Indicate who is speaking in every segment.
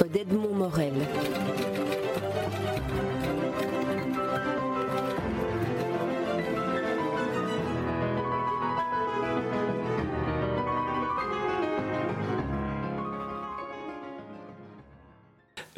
Speaker 1: d'Edmond Morel.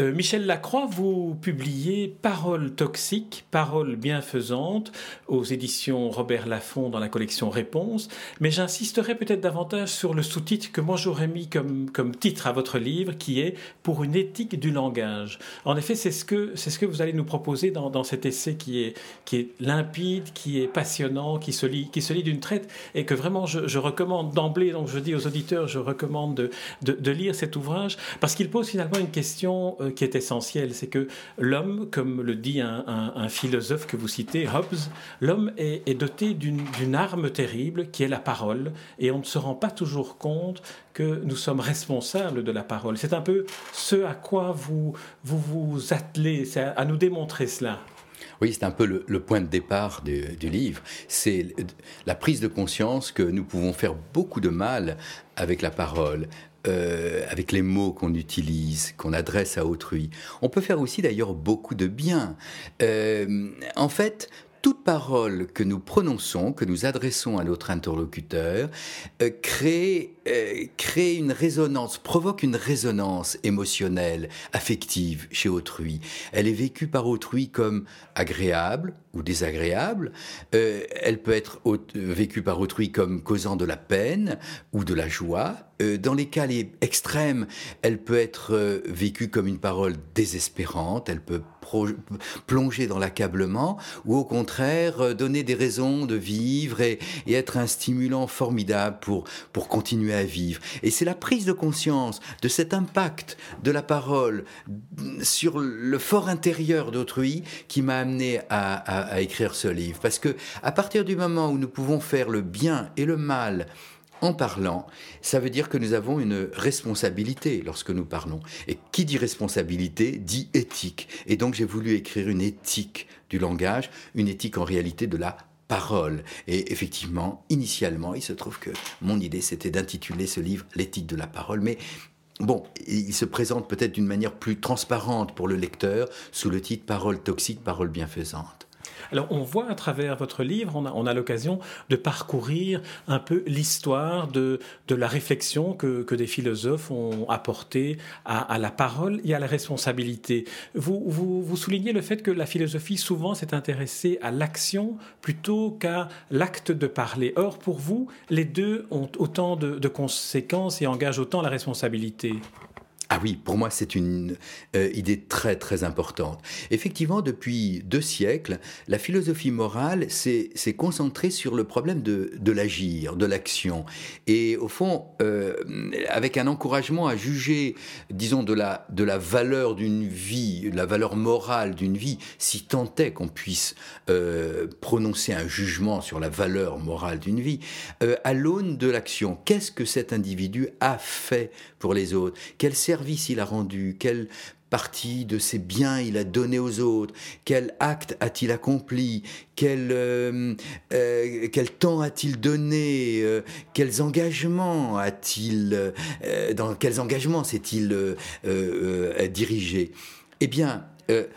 Speaker 2: Euh, Michel Lacroix, vous publiez Paroles toxiques, paroles bienfaisantes aux éditions Robert Laffont dans la collection Réponse, mais j'insisterai peut-être davantage sur le sous-titre que moi j'aurais mis comme, comme titre à votre livre, qui est Pour une éthique du langage. En effet, c'est ce que, c'est ce que vous allez nous proposer dans, dans, cet essai qui est, qui est limpide, qui est passionnant, qui se lit, qui se lit d'une traite, et que vraiment je, je recommande d'emblée, donc je dis aux auditeurs, je recommande de, de, de lire cet ouvrage, parce qu'il pose finalement une question euh, qui est essentielle, c'est que l'homme, comme le dit un, philosophe que vous citez, Hobbes, l'homme est, doté d'une arme terrible qui est la parole, et on ne se rend pas toujours compte que nous sommes responsables de la parole. C'est un peu ce à quoi vous vous, attelez, c'est à, nous démontrer cela.
Speaker 3: Oui, c'est un peu le, point de départ du livre. C'est la prise de conscience que nous pouvons faire beaucoup de mal avec la parole, euh, avec les mots qu'on utilise, qu'on adresse à autrui. On peut faire aussi d'ailleurs beaucoup de bien. Euh, en fait, toute parole que nous prononçons, que nous adressons à notre interlocuteur, euh, crée, euh, crée une résonance, provoque une résonance émotionnelle, affective chez autrui. Elle est vécue par autrui comme agréable ou désagréable. Euh, elle peut être vécue par autrui comme causant de la peine ou de la joie. Euh, dans les cas les extrêmes, elle peut être euh, vécue comme une parole désespérante. Elle peut plonger dans l'accablement ou au contraire euh, donner des raisons de vivre et, être un stimulant formidable pour, pour continuer à vivre. Et c'est la prise de conscience de cet impact de la parole sur le fort intérieur d'autrui qui m'a amené à, à, écrire ce livre. Parce que à partir du moment où nous pouvons faire le bien et le mal, en parlant, ça veut dire que nous avons une responsabilité lorsque nous parlons. Et qui dit responsabilité dit éthique. Et donc j'ai voulu écrire une éthique du langage, une éthique en réalité de la parole. Et effectivement, initialement, il se trouve que mon idée, c'était d'intituler ce livre L'éthique de la parole. Mais Bon, il se présente peut-être d'une manière plus transparente pour le lecteur sous le titre Parole toxique, parole bienfaisante.
Speaker 2: Alors on voit à travers votre livre, on a, on a l'occasion de parcourir un peu l'histoire de, la réflexion que, des philosophes ont apportée à, la parole et à la responsabilité. Vous, soulignez le fait que la philosophie souvent s'est intéressée à l'action plutôt qu'à l'acte de parler. Or, pour vous, les deux ont autant de conséquences et engagent autant la responsabilité.
Speaker 3: Ah oui, pour moi, c'est une euh, idée très très importante. Effectivement, depuis deux siècles, la philosophie morale s'est concentrée sur le problème de, de l'agir, de l'action. Et au fond, euh, avec un encouragement à juger, disons, de la, de la valeur d'une vie, la valeur morale d'une vie, si tant est qu'on puisse euh, prononcer un jugement sur la valeur morale d'une vie, à l'aune de l'action. Qu'est-ce que cet individu a fait pour les autres? Quel service il a rendu Quelle partie de ses biens il a donné aux autres Quel acte a-t-il accompli quel, euh, euh, temps a-t-il donné euh, Quels engagements a-t-il Dans quels engagements s'est-il dirigé. Eh bien,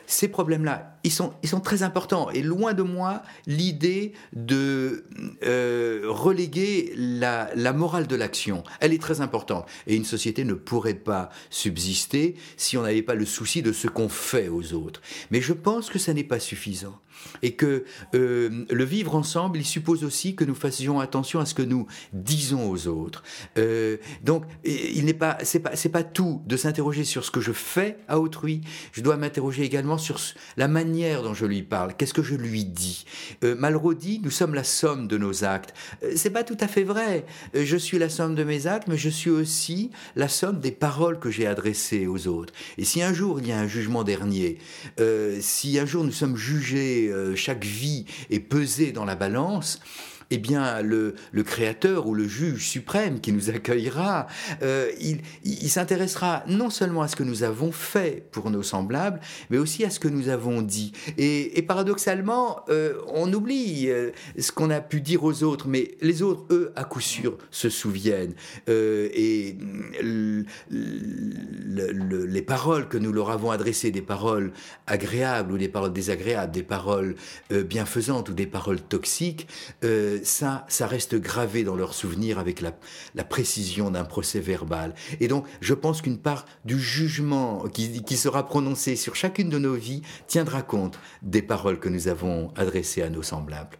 Speaker 3: ces problèmes-là, ils sont, ils sont très importants. Et loin de moi l'idée de euh, reléguer la, la morale de l'action. Elle est très importante. Et une société ne pourrait pas subsister si on n'avait pas le souci de ce qu'on fait aux autres. Mais je pense que ça n'est pas suffisant. Et que euh, le vivre ensemble, il suppose aussi que nous fassions attention à ce que nous disons aux autres. Euh, donc, il n'est pas, c'est pas, c'est pas tout de s'interroger sur ce que je fais à autrui. Je dois m'interroger également sur la manière dont je lui parle, qu'est-ce que je lui dis? Euh, Malraux dit, nous sommes la somme de nos actes. Euh, c'est pas tout à fait vrai. Je suis la somme de mes actes, mais je suis aussi la somme des paroles que j'ai adressées aux autres. Et si un jour il y a un jugement dernier, si un jour nous sommes jugés, euh, chaque vie est pesée dans la balance, eh bien, le, créateur ou le juge suprême qui nous accueillera, euh, il, s'intéressera non seulement à ce que nous avons fait pour nos semblables, mais aussi à ce que nous avons dit. Et, paradoxalement, euh, on oublie euh, ce qu'on a pu dire aux autres, mais les autres, eux, à coup sûr, se souviennent. Et le, le, les paroles que nous leur avons adressées, des paroles agréables ou des paroles désagréables, des paroles bienfaisantes ou des paroles toxiques, ça, reste gravé dans leur souvenir avec la, précision d'un procès verbal. Et donc, je pense qu'une part du jugement qui, sera prononcé sur chacune de nos vies tiendra compte des paroles que nous avons adressées à nos semblables.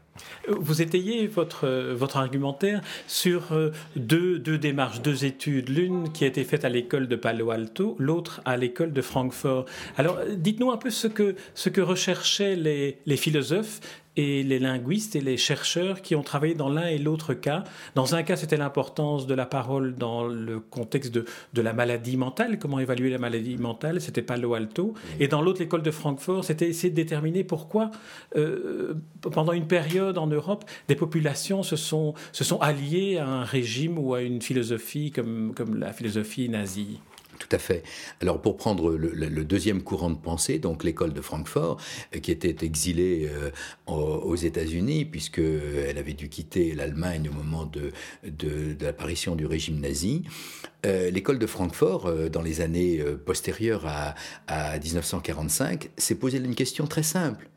Speaker 2: Vous étayez votre, votre argumentaire sur euh, deux, démarches, deux études, l'une qui a été faite à l'école de Palo Alto, l'autre à l'école de Francfort. Alors, dites-nous un peu ce que, recherchaient les philosophes et les linguistes et les chercheurs qui ont travaillé dans l'un et l'autre cas. Dans un cas, c'était l'importance de la parole dans le contexte de, de, la maladie mentale, comment évaluer la maladie mentale, c'était Palo Alto. Et dans l'autre, l'école de Francfort, c'était essayer de déterminer pourquoi, euh, pendant une période en Europe, des populations se sont, se sont alliées à un régime ou à une philosophie comme, comme la philosophie nazie.
Speaker 3: Tout à fait. Alors pour prendre le, deuxième courant de pensée, donc l'école de Francfort, euh, qui était exilée euh, aux États-Unis, puisqu'elle avait dû quitter l'Allemagne au moment de, l'apparition du régime nazi, euh, l'école de Francfort, euh, dans les années euh, postérieures à, à 1945, s'est posé une question très simple.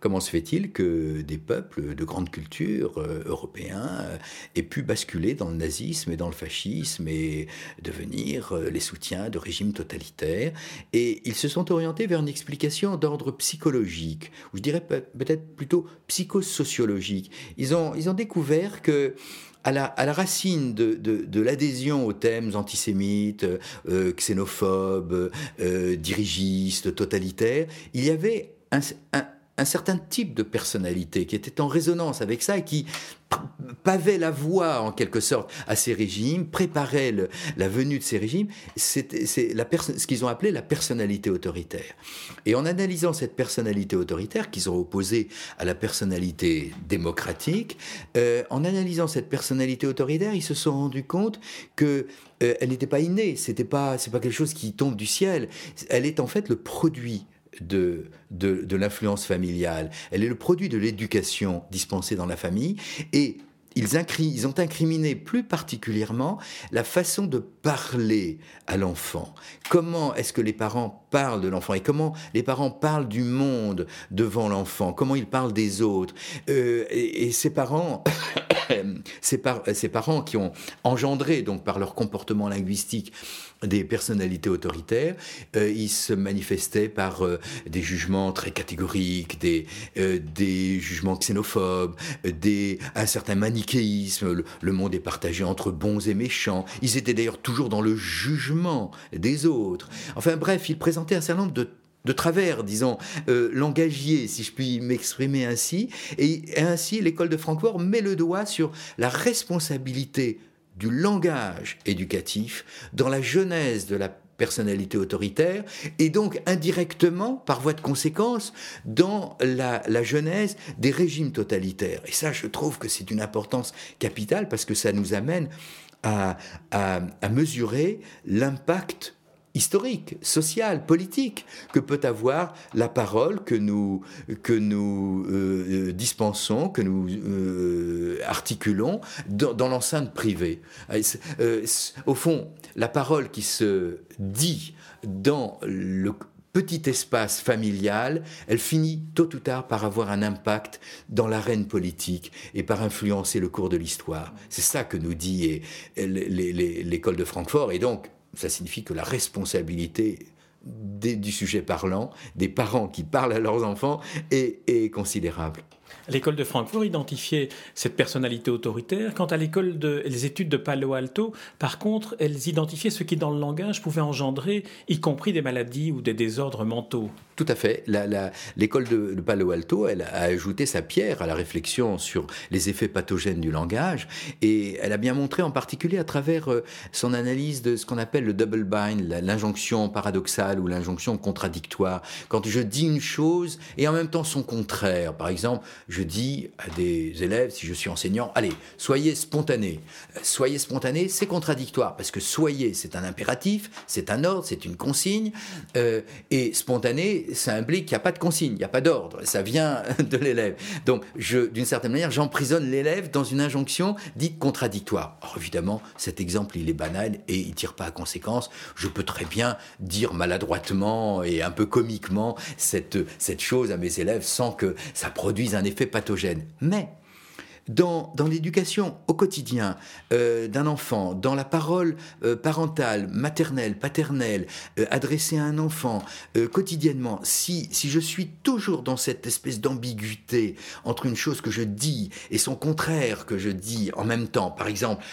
Speaker 3: Comment se fait-il que des peuples de grande culture euh, européens euh, aient pu basculer dans le nazisme et dans le fascisme et devenir euh, les soutiens de régimes totalitaires? Et ils se sont orientés vers une explication d'ordre psychologique, ou je dirais peut-être plutôt psychosociologique. Ils ont, ils ont découvert que à la, à la, racine de, de, l'adhésion aux thèmes antisémites, xénophobes, dirigistes, totalitaires, il y avait un, un certain type de personnalité qui était en résonance avec ça et qui pavait la voie en quelque sorte à ces régimes, préparait la venue de ces régimes, c'est ce qu'ils ont appelé la personnalité autoritaire. Et en analysant cette personnalité autoritaire qu'ils ont opposée à la personnalité démocratique, euh, en analysant cette personnalité autoritaire, ils se sont rendus compte que euh, elle n'était pas innée, c'était pas pas quelque chose qui tombe du ciel, elle est en fait le produit de, de, de l'influence familiale. Elle est le produit de l'éducation dispensée dans la famille et ils, ils, ont incriminé plus particulièrement la façon de parler à l'enfant. Comment est-ce que les parents parlent de l'enfant et comment les parents parlent du monde devant l'enfant, comment ils parlent des autres? Euh, et, et, ces parents, ces, par, ces parents qui ont engendré donc par leur comportement linguistique des personnalités autoritaires, euh, ils se manifestaient par euh, des jugements très catégoriques, des, euh, des jugements xénophobes, des, un certain manichéisme, le, le, monde est partagé entre bons et méchants, ils étaient d'ailleurs toujours dans le jugement des autres. Enfin bref, ils présentaient un certain nombre de de travers, disons, euh, langagier, si je puis m'exprimer ainsi. Et, ainsi, l'école de Francfort met le doigt sur la responsabilité du langage éducatif dans la genèse de la personnalité autoritaire et donc indirectement, par voie de conséquence, dans la, genèse des régimes totalitaires. Et ça, je trouve que c'est une importance capitale parce que ça nous amène à mesurer l'impact historique, social, politique que peut avoir la parole que nous, que nous euh, dispensons, que nous euh, articulons dans, l'enceinte privée. Euh, au fond, la parole qui se dit dans le petit espace familial, elle finit tôt ou tard par avoir un impact dans l'arène politique et par influencer le cours de l'histoire. C'est ça que nous dit l'école de Francfort. Et donc, ça signifie que la responsabilité du sujet parlant, des parents qui parlent à leurs enfants, est considérable.
Speaker 2: L'école de Francfort identifiait cette personnalité autoritaire. Quant à l'école de les études de Palo Alto, par contre, elles identifiaient ce qui dans le langage pouvait engendrer, y compris des maladies ou des désordres mentaux.
Speaker 3: Tout à fait. L'école de, de, Palo Alto, elle a ajouté sa pierre à la réflexion sur les effets pathogènes du langage et elle a bien montré en particulier à travers euh, son analyse de ce qu'on appelle le double bind, l'injonction paradoxale ou l'injonction contradictoire. Quand je dis une chose et en même temps son contraire, par exemple, je dis à des élèves, si je suis enseignant, allez, soyez spontanés. Soyez spontanés, c'est contradictoire, parce que soyez, c'est un impératif, c'est un ordre, c'est une consigne, euh, et spontané, ça implique qu'il n'y a pas de consigne, il n'y a pas d'ordre, ça vient de l'élève. Donc, d'une certaine manière, j'emprisonne l'élève dans une injonction dite contradictoire. Or, évidemment, cet exemple, il est banal et il tire pas à conséquence. Je peux très bien dire maladroitement et un peu comiquement cette, cette chose à mes élèves sans que ça produise un effet pathogène. Mais dans, l'éducation au quotidien euh, d'un enfant, dans la parole euh, parentale, maternelle, paternelle, euh, adressée à un enfant quotidiennement, si, si je suis toujours dans cette espèce d'ambiguïté entre une chose que je dis et son contraire que je dis en même temps, par exemple,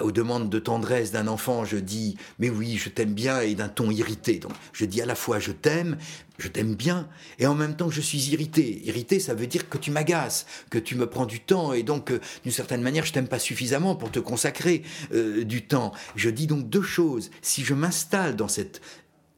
Speaker 3: aux demandes de tendresse d'un enfant, je dis mais oui, je t'aime bien et d'un ton irrité. Donc je dis à la fois je t'aime, je t'aime bien, et en même temps je suis irrité. Irrité, ça veut dire que tu m'agaces, que tu me prends du temps, et donc euh, d'une certaine manière je t'aime pas suffisamment pour te consacrer euh, du temps. Je dis donc deux choses. Si je m'installe dans cette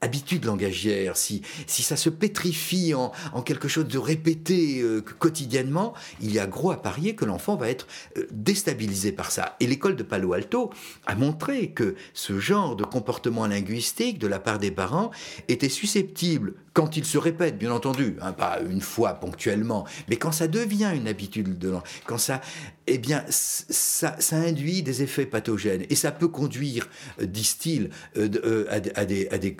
Speaker 3: habitude langagière, si, si ça se pétrifie en, quelque chose de répété euh, quotidiennement, il y a gros à parier que l'enfant va être déstabilisé par ça. Et l'école de Palo Alto a montré que ce genre de comportement linguistique de la part des parents était susceptible, quand il se répète, bien entendu, hein, pas une fois ponctuellement, mais quand ça devient une habitude de quand ça, eh bien, ça, induit des effets pathogènes et ça peut conduire, euh, disent-ils, à, des, à des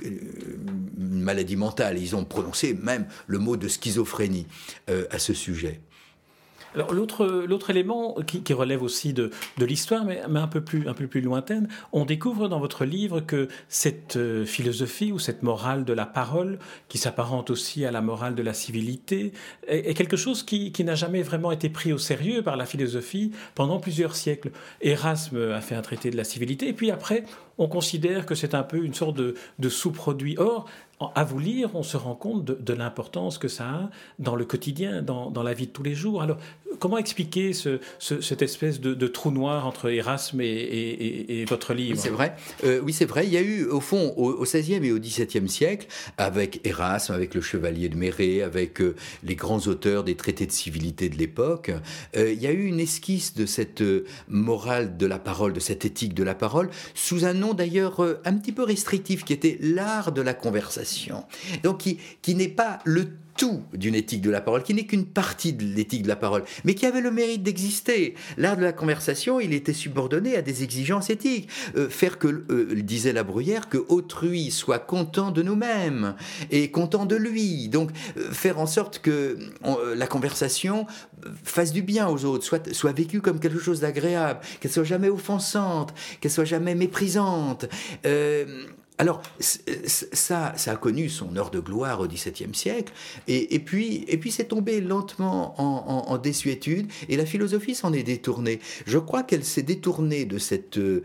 Speaker 3: une maladie mentale. Ils ont prononcé même le mot de schizophrénie euh, à ce sujet.
Speaker 2: Alors l'autre élément qui, relève aussi de, l'histoire, mais, un peu plus un peu plus lointaine, on découvre dans votre livre que cette euh, philosophie ou cette morale de la parole, qui s'apparente aussi à la morale de la civilité, est, quelque chose qui, n'a jamais vraiment été pris au sérieux par la philosophie pendant plusieurs siècles. Erasme a fait un traité de la civilité, et puis après on considère que c'est un peu une sorte de, de sous-produit. Or, à vous lire, on se rend compte de, l'importance que ça a dans le quotidien, dans, la vie de tous les jours. Alors, comment expliquer cette espèce de, trou noir entre Erasme et, votre livre?
Speaker 3: C'est vrai. Euh, oui, c'est vrai. Il y a eu, au fond, au, XVIe et au XVIIe siècle, avec Erasme, avec le Chevalier de Méré, avec euh, les grands auteurs des traités de civilité de l'époque, euh, il y a eu une esquisse de cette morale de la parole, de cette éthique de la parole, sous un nom d'ailleurs un petit peu restrictif, qui était l'art de la conversation. Donc qui, qui n'est pas le tout d'une éthique de la parole, qui n'est qu'une partie de l'éthique de la parole, mais qui avait le mérite d'exister. L'art de la conversation, il était subordonné à des exigences éthiques. Euh, faire que, euh, disait la bruyère, que autrui soit content de nous-mêmes et content de lui. Donc, euh, faire en sorte que la conversation fasse du bien aux autres, soit, soit vécue comme quelque chose d'agréable, qu'elle soit jamais offensante, qu'elle soit jamais méprisante. Alors, ça, ça a connu son heure de gloire au XVIIe siècle, et, puis, et puis c'est tombé lentement en, désuétude, et la philosophie s'en est détournée. Je crois qu'elle s'est détournée de cette, euh,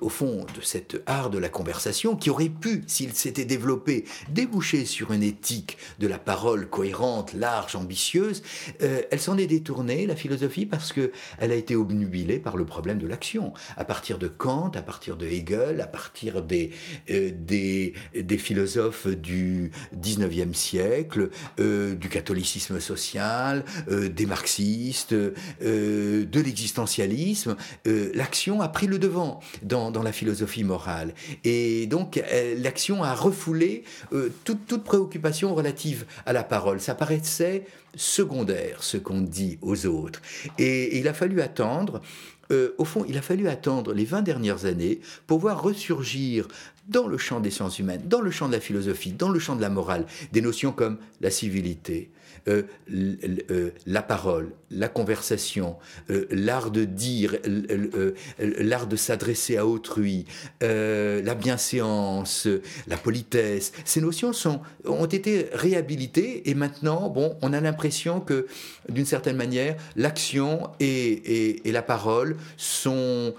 Speaker 3: au fond, de cet art de la conversation qui aurait pu, s'il s'était développé, déboucher sur une éthique de la parole cohérente, large, ambitieuse. Euh, elle s'en est détournée, la philosophie, parce que elle a été obnubilée par le problème de l'action. À partir de Kant, à partir de Hegel, à partir des euh, des, des, philosophes du 19e siècle, euh, du catholicisme social, euh, des marxistes, de l'existentialisme, l'action a pris le devant dans, la philosophie morale. Et donc l'action a refoulé toute, toute préoccupation relative à la parole. Ça paraissait secondaire, ce qu'on dit aux autres. Et il a fallu attendre euh, au fond, il a fallu attendre les 20 dernières années pour voir ressurgir dans le champ des sciences humaines, dans le champ de la philosophie, dans le champ de la morale, des notions comme la civilité, euh, euh, la parole, la conversation, euh, l'art de dire, l'art de s'adresser à autrui, la bienséance, la politesse. Ces notions ont été réhabilitées et maintenant, bon, on a l'impression que, d'une certaine manière, l'action et, la parole ont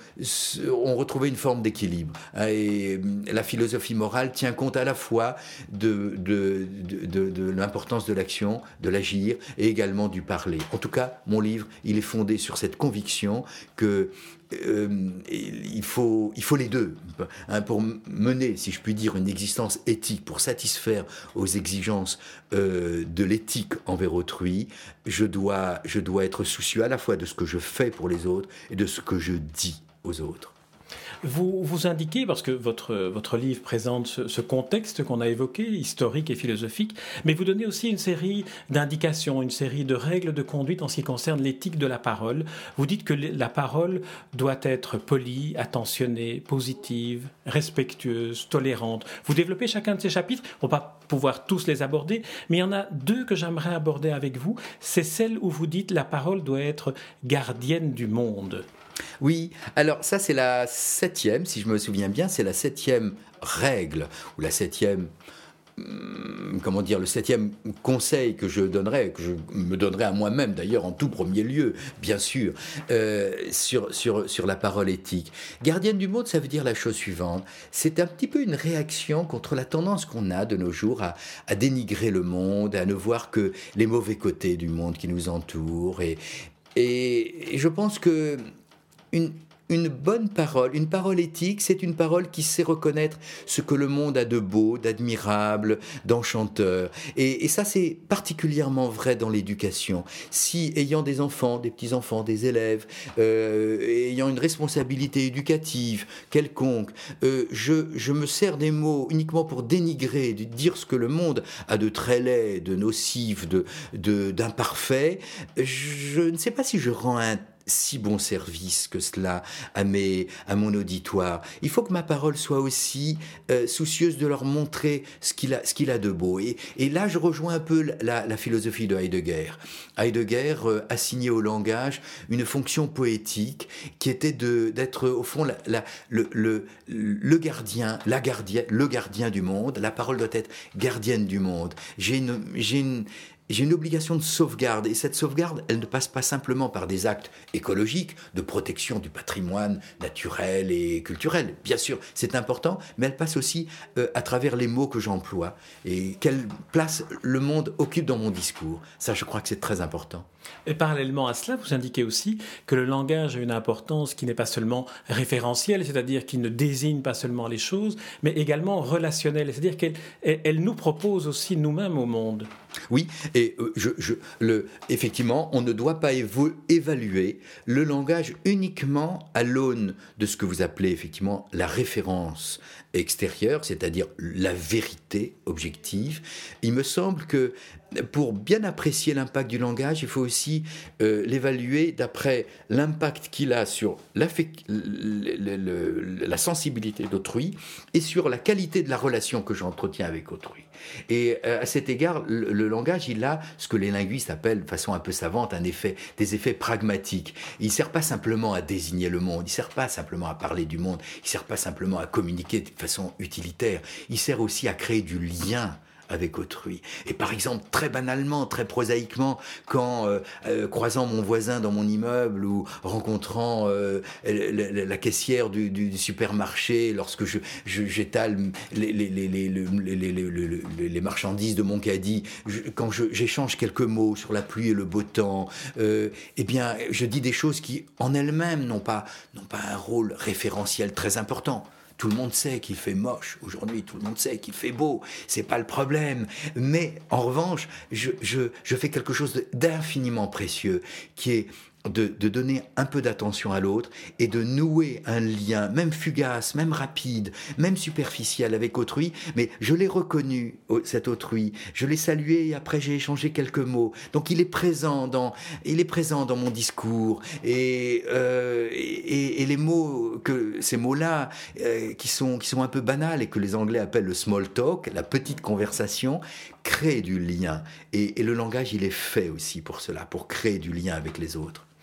Speaker 3: retrouvé une forme d'équilibre. Et la philosophie morale tient compte à la fois de l'importance de l'action, de l'agir et également du parler. En tout cas, mon livre, il est fondé sur cette conviction que euh, il, faut, il faut les deux hein, pour mener, si je puis dire, une existence éthique, pour satisfaire aux exigences euh, de l'éthique envers autrui. Je dois, je dois être soucieux à la fois de ce que je fais pour les autres et de ce que je dis aux autres.
Speaker 2: Vous, vous indiquez, parce que votre, votre livre présente ce, contexte qu'on a évoqué, historique et philosophique, mais vous donnez aussi une série d'indications, une série de règles de conduite en ce qui concerne l'éthique de la parole. Vous dites que la parole doit être polie, attentionnée, positive, respectueuse, tolérante. Vous développez chacun de ces chapitres, on va pas pouvoir tous les aborder, mais il y en a deux que j'aimerais aborder avec vous. C'est celle où vous dites la parole doit être gardienne du monde.
Speaker 3: Oui, alors ça c'est la septième, si je me souviens bien, c'est la septième règle, ou la septième hum, comment dire, le septième conseil que je donnerais, que je me donnerais à moi-même d'ailleurs en tout premier lieu, bien sûr, euh, sur, sur, sur la parole éthique. Gardienne du monde, ça veut dire la chose suivante. C'est un petit peu une réaction contre la tendance qu'on a de nos jours à, à, dénigrer le monde, à ne voir que les mauvais côtés du monde qui nous entoure. Et, et je pense que une, une bonne parole, une parole éthique, c'est une parole qui sait reconnaître ce que le monde a de beau, d'admirable, d'enchanteur. Et, ça, c'est particulièrement vrai dans l'éducation. Si, ayant des enfants, des petits-enfants, des élèves, euh, ayant une responsabilité éducative quelconque, euh, je, je, me sers des mots uniquement pour dénigrer, de dire ce que le monde a de très laid, de nocif, de d'imparfait, je ne sais pas si je rends un si bon service que cela à, mes, à mon auditoire. Il faut que ma parole soit aussi euh, soucieuse de leur montrer ce qu'il a, qu'il a de beau. Et, et, là, je rejoins un peu la, philosophie de Heidegger. Heidegger euh, assigné au langage une fonction poétique qui était d'être au fond la, le, le, le, gardien, la gardienne, le gardien du monde. La parole doit être gardienne du monde. J'ai une, j'ai une, obligation de sauvegarde. Et cette sauvegarde, elle ne passe pas simplement par des actes écologiques de protection du patrimoine naturel et culturel. Bien sûr, c'est important, mais elle passe aussi euh, à travers les mots que j'emploie et quelle place le monde occupe dans mon discours. Ça, je crois que c'est très important.
Speaker 2: Et parallèlement à cela, vous indiquez aussi que le langage a une importance qui n'est pas seulement référentielle, c'est-à-dire qu'il ne désigne pas seulement les choses, mais également relationnelle, c'est-à-dire qu'elle elle nous propose aussi nous-mêmes au monde.
Speaker 3: Oui, et euh, je, le, effectivement, on ne doit pas évaluer le langage uniquement à l'aune de ce que vous appelez effectivement la référence extérieure, c'est-à-dire la vérité objective. Il me semble que pour bien apprécier l'impact du langage, il faut aussi euh, l'évaluer d'après l'impact qu'il a sur la, sensibilité d'autrui et sur la qualité de la relation que j'entretiens avec autrui. Et euh, à cet égard, le, langage, il a ce que les linguistes appellent de façon un peu savante un effet, des effets pragmatiques. Il ne sert pas simplement à désigner le monde, il ne sert pas simplement à parler du monde, il ne sert pas simplement à communiquer de façon utilitaire, il sert aussi à créer du lien avec autrui. Et par exemple, très banalement, très prosaïquement, quand euh, euh, croisant mon voisin dans mon immeuble ou rencontrant euh, la, caissière du, supermarché, lorsque je, j'étale les, les, les, marchandises de mon caddie, quand j'échange quelques mots sur la pluie et le beau temps, eh bien, je dis des choses qui, en elles-mêmes, n'ont pas, n'ont pas un rôle référentiel très important. Tout le monde sait qu'il fait moche aujourd'hui, tout le monde sait qu'il fait beau, c'est pas le problème. Mais en revanche, je, je, je fais quelque chose d'infiniment précieux qui est de, donner un peu d'attention à l'autre et de nouer un lien, même fugace, même rapide, même superficiel avec autrui, mais je l'ai reconnu, cet autrui, je l'ai salué et après j'ai échangé quelques mots. Donc il est présent dans, il est présent dans mon discours et, euh, et, les mots, que ces mots-là, euh, qui, sont, qui sont un peu banals et que les Anglais appellent le small talk, la petite conversation, créent du lien. et le langage, il est fait aussi pour cela, pour créer du lien avec les autres.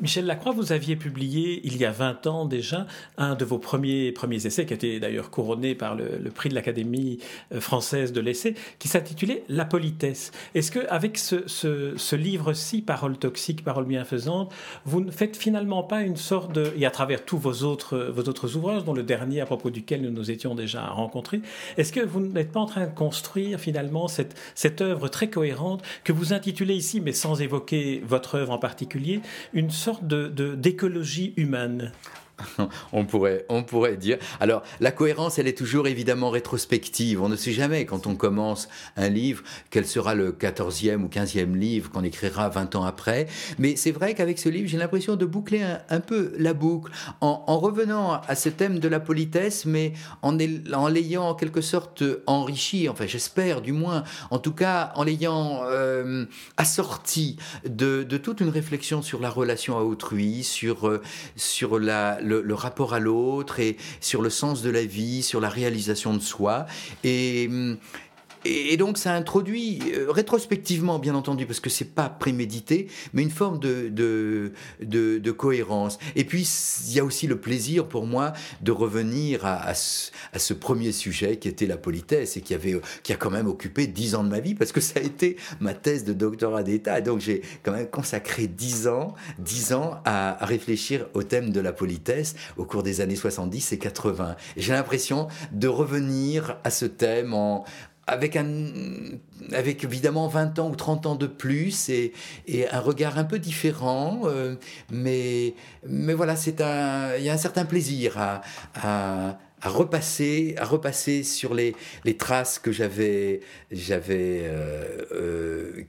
Speaker 2: Michel Lacroix, vous aviez publié il y a 20 ans déjà un de vos premiers, premiers essais, qui a été d'ailleurs couronné par le, prix de l'Académie euh, française de l'essai, qui s'intitulait La politesse. Est-ce qu'avec ce, ce, livre-ci, Paroles toxiques, Paroles bienfaisantes, vous ne faites finalement pas une sorte de, et à travers tous vos autres, vos autres ouvrages, dont le dernier à propos duquel nous nous étions déjà rencontrés, est-ce que vous n'êtes pas en train de construire finalement cette, cette œuvre très cohérente que vous intitulez ici, mais sans évoquer votre œuvre en particulier, une sorte d'écologie humaine
Speaker 3: on, pourrait, on pourrait dire. Alors, la cohérence, elle est toujours évidemment rétrospective. On ne sait jamais, quand on commence un livre, quel sera le 14e ou 15e livre qu'on écrira 20 ans après. Mais c'est vrai qu'avec ce livre, j'ai l'impression de boucler un, peu la boucle, en, revenant à ce thème de la politesse, mais en, en l'ayant en quelque sorte enrichi, enfin j'espère du moins, en tout cas en l'ayant euh, assorti de, toute une réflexion sur la relation à autrui, sur, euh, sur la le, rapport à l'autre et sur le sens de la vie, sur la réalisation de soi. Et hum, et, donc ça introduit euh, rétrospectivement, bien entendu, parce que c'est pas prémédité, mais une forme de, cohérence. Et puis il y a aussi le plaisir pour moi de revenir à, ce, premier sujet qui était la politesse et qui avait qui a quand même occupé dix ans de ma vie parce que ça a été ma thèse de doctorat d'État. Donc j'ai quand même consacré dix ans, dix ans à, à, réfléchir au thème de la politesse au cours des années 70 et 80. Et j'ai l'impression de revenir à ce thème en, avec, un, avec évidemment 20 ans ou 30 ans de plus et, et un regard un peu différent, euh, mais, mais voilà, il y a un certain plaisir à à repasser, à repasser sur les, les traces que j'avais, euh, euh,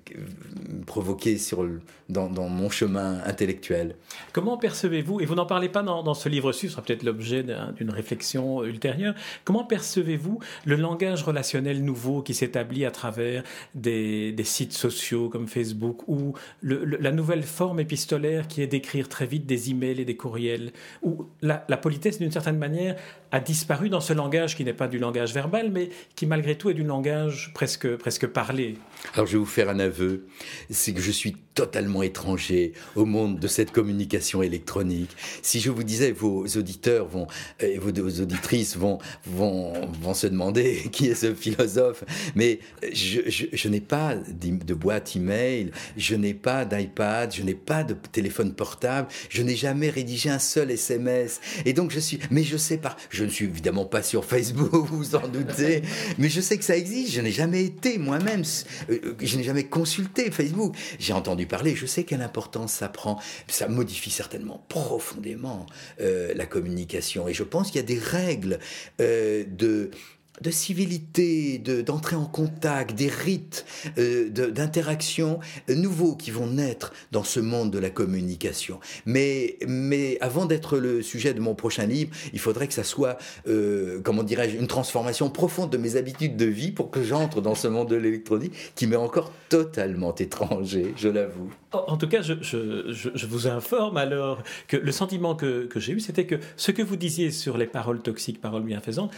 Speaker 3: provoquées sur, dans, dans, mon chemin intellectuel.
Speaker 2: Comment percevez-vous, et vous n'en parlez pas dans, dans ce livre-ci, ce sera peut-être l'objet d'une réflexion ultérieure, comment percevez-vous le langage relationnel nouveau qui s'établit à travers des, des, sites sociaux comme Facebook ou le, la nouvelle forme épistolaire qui est d'écrire très vite des emails et des courriels, où la, la politesse d'une certaine manière a disparu dans ce langage qui n'est pas du langage verbal, mais qui malgré tout est du langage presque, presque parlé.
Speaker 3: Alors je vais vous faire un aveu, c'est que je suis totalement étranger au monde de cette communication électronique. Si je vous disais, vos auditeurs vont, et vos, auditrices vont, vont, vont se demander qui est ce philosophe, mais je, je, n'ai pas de boîte email, je n'ai pas d'iPad, je n'ai pas de téléphone portable, je n'ai jamais rédigé un seul SMS. Et donc je suis, mais je sais pas, je ne suis évidemment pas sur Facebook, vous en doutez, mais je sais que ça existe, je n'ai jamais été moi-même, euh, je n'ai jamais consulté Facebook. J'ai entendu parler, je sais quelle importance ça prend. Ça modifie certainement profondément euh, la communication. Et je pense qu'il y a des règles euh, de de civilité, d'entrer en contact, des rites euh, d'interaction nouveaux qui vont naître dans ce monde de la communication. Mais, mais avant d'être le sujet de mon prochain livre, il faudrait que ça soit, euh, comment dirais-je, une transformation profonde de mes habitudes de vie pour que j'entre dans ce monde de l'électronique qui m'est encore totalement étranger, je l'avoue.
Speaker 2: En tout cas, je, je, je, vous informe alors que le sentiment que, que j'ai eu, c'était que ce que vous disiez sur les paroles toxiques, paroles bienfaisantes,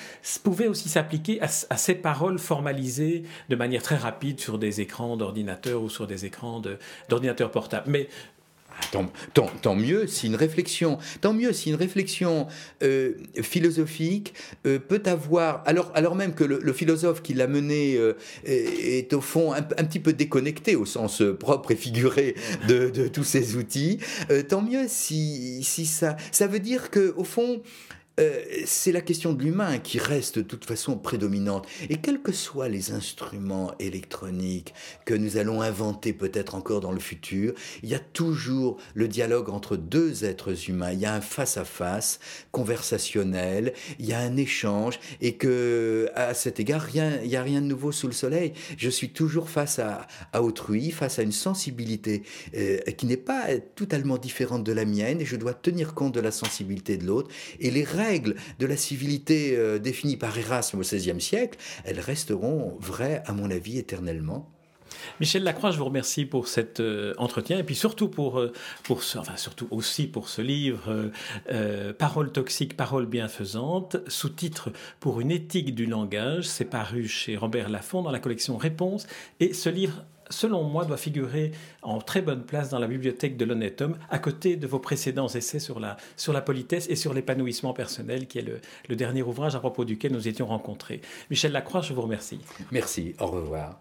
Speaker 2: pouvait aussi s'appliquer à, ces paroles formalisées de manière très rapide sur des écrans d'ordinateur ou sur des écrans d'ordinateur portable. Mais
Speaker 3: tant, mieux si une réflexion, tant mieux si une réflexion euh, philosophique euh, peut avoir, alors, alors même que le, philosophe qui l'a mené euh, est, au fond un, petit peu déconnecté au sens propre et figuré de, de tous ces outils, tant mieux si, si ça, ça veut dire que au fond euh, c'est la question de l'humain qui reste de toute façon prédominante. Et quels que soient les instruments électroniques que nous allons inventer peut-être encore dans le futur, il y a toujours le dialogue entre deux êtres humains. Il y a un face-à-face conversationnel, il y a un échange, et que à cet égard, il n'y a rien de nouveau sous le soleil. Je suis toujours face à, autrui, face à une sensibilité euh, qui n'est pas totalement différente de la mienne, et je dois tenir compte de la sensibilité de l'autre. Et les de la civilité euh, définies par Erasme au XVIe siècle, elles resteront vraies, à mon avis, éternellement.
Speaker 2: Michel Lacroix, je vous remercie pour cet euh, entretien et puis surtout pour, euh, pour ce, enfin surtout aussi pour ce livre Paroles toxiques, paroles bienfaisantes, sous-titre Pour une éthique du langage. C'est paru chez Robert Laffont dans la collection Réponse et ce livre selon moi, doit figurer en très bonne place dans la bibliothèque de l'honnête homme, à côté de vos précédents essais sur la, sur la politesse et sur l'épanouissement personnel, qui est le, le dernier ouvrage à propos duquel nous étions rencontrés. Michel Lacroix, je vous remercie.
Speaker 3: Merci, au revoir.